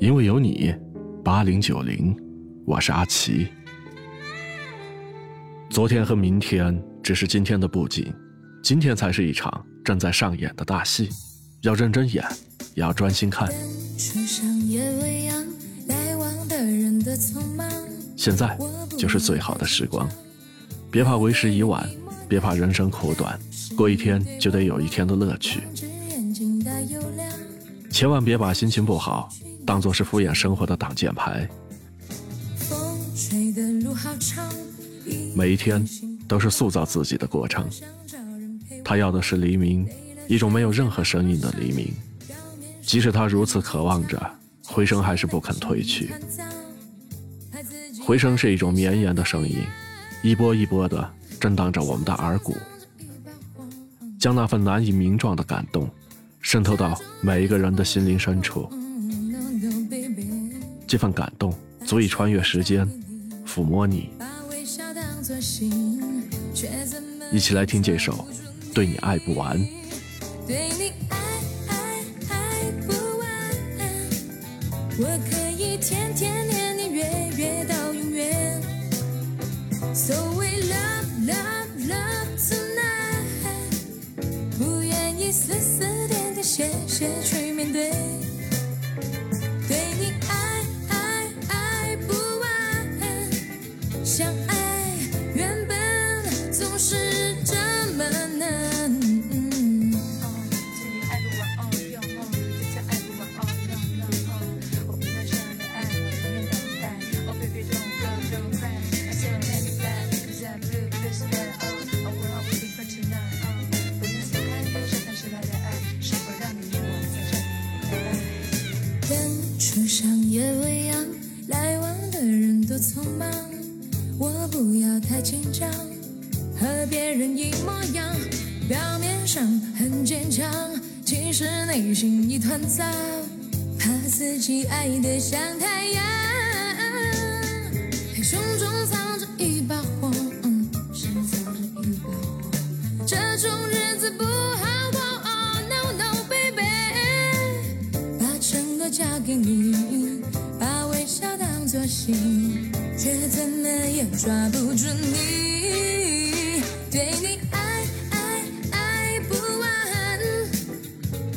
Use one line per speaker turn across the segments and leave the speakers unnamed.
因为有你，八零九零，我是阿奇。昨天和明天只是今天的布景，今天才是一场正在上演的大戏，要认真演，也要专心看。现在就是最好的时光，别怕为时已晚，别怕人生苦短，过一天就得有一天的乐趣。千万别把心情不好。当做是敷衍生活的挡箭牌。每一天都是塑造自己的过程。他要的是黎明，一种没有任何声音的黎明。即使他如此渴望着，回声还是不肯褪去。回声是一种绵延的声音，一波一波的震荡着我们的耳骨，将那份难以名状的感动渗透到每一个人的心灵深处。这份感动足以穿越时间，抚摸你。一起来听这首《对你爱不完》。对你爱爱爱不完，我可以天天念念月月到永远。So we love love love tonight，不愿意丝丝点点谢谢匆忙，我不要太紧张，和别人一模样，表面上很坚强，其实内心一团糟，怕自己爱得像太阳，胸中藏着一把火，这种日子不好过，No No Baby，把承诺交给你，把微笑当作信。却怎么也抓不住你，对你爱爱爱不完，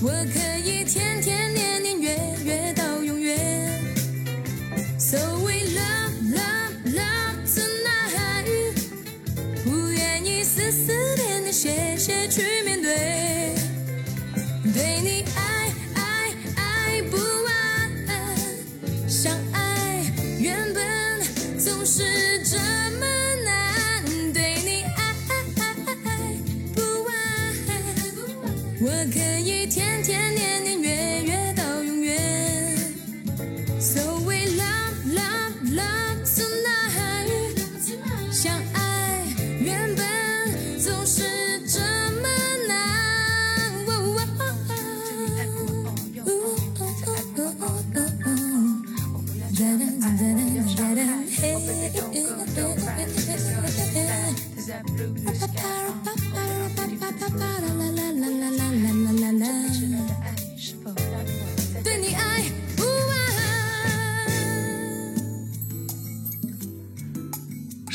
我可以天天年年月月到永远。So we love love love tonight，不愿意丝丝点点谢谢去面对，对你爱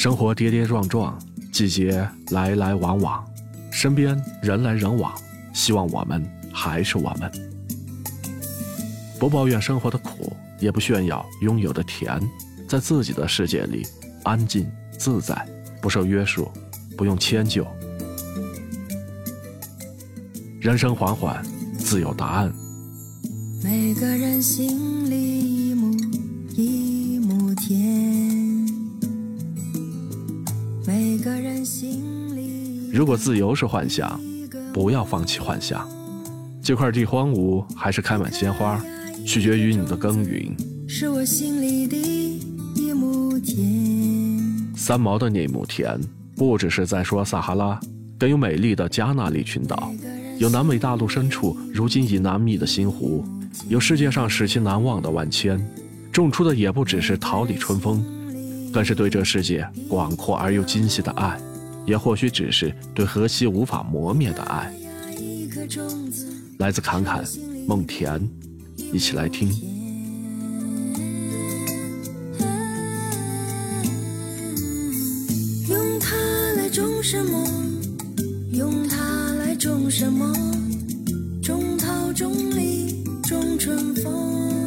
生活跌跌撞撞，季节来来往往，身边人来人往，希望我们还是我们。不抱怨生活的苦，也不炫耀拥有的甜，在自己的世界里安静自在，不受约束，不用迁就。人生缓缓，自有答案。每个人心里一亩一亩田，如果自由是幻想，不要放弃幻想。这块地荒芜还是开满鲜花，取决于你的耕耘。是我心里的一亩田。三毛的那亩田，不只是在说撒哈拉，更有美丽的加那利群岛。有南美大陆深处如今已难觅的星湖，有世界上使其难忘的万千，种出的也不只是桃李春风，算是对这世界广阔而又精细的爱也或许只是对荷西无法磨灭的爱。来自侃侃梦田一起来听。
用它来种什么？用它来种什么？种桃种李种春风。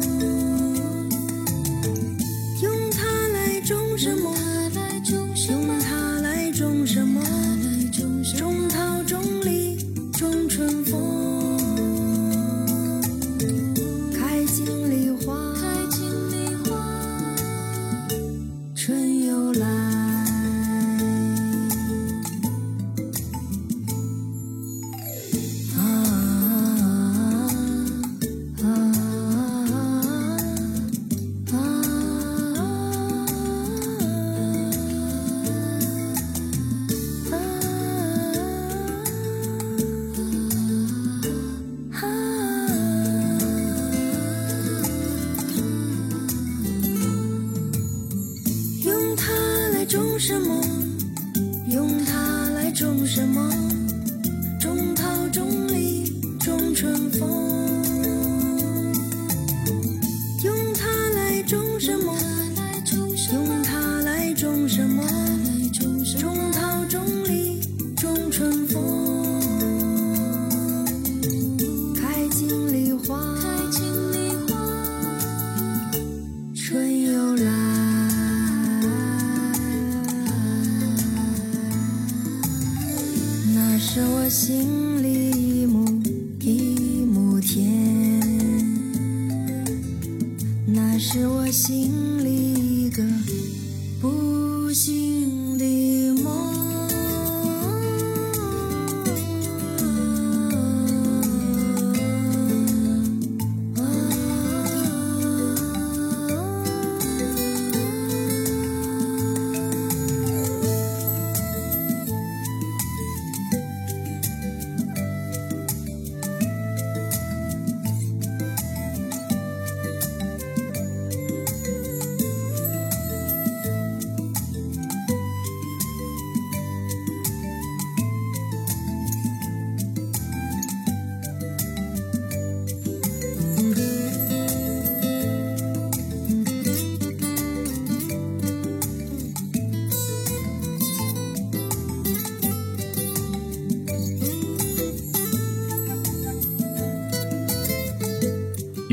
心里一亩一亩田那是我心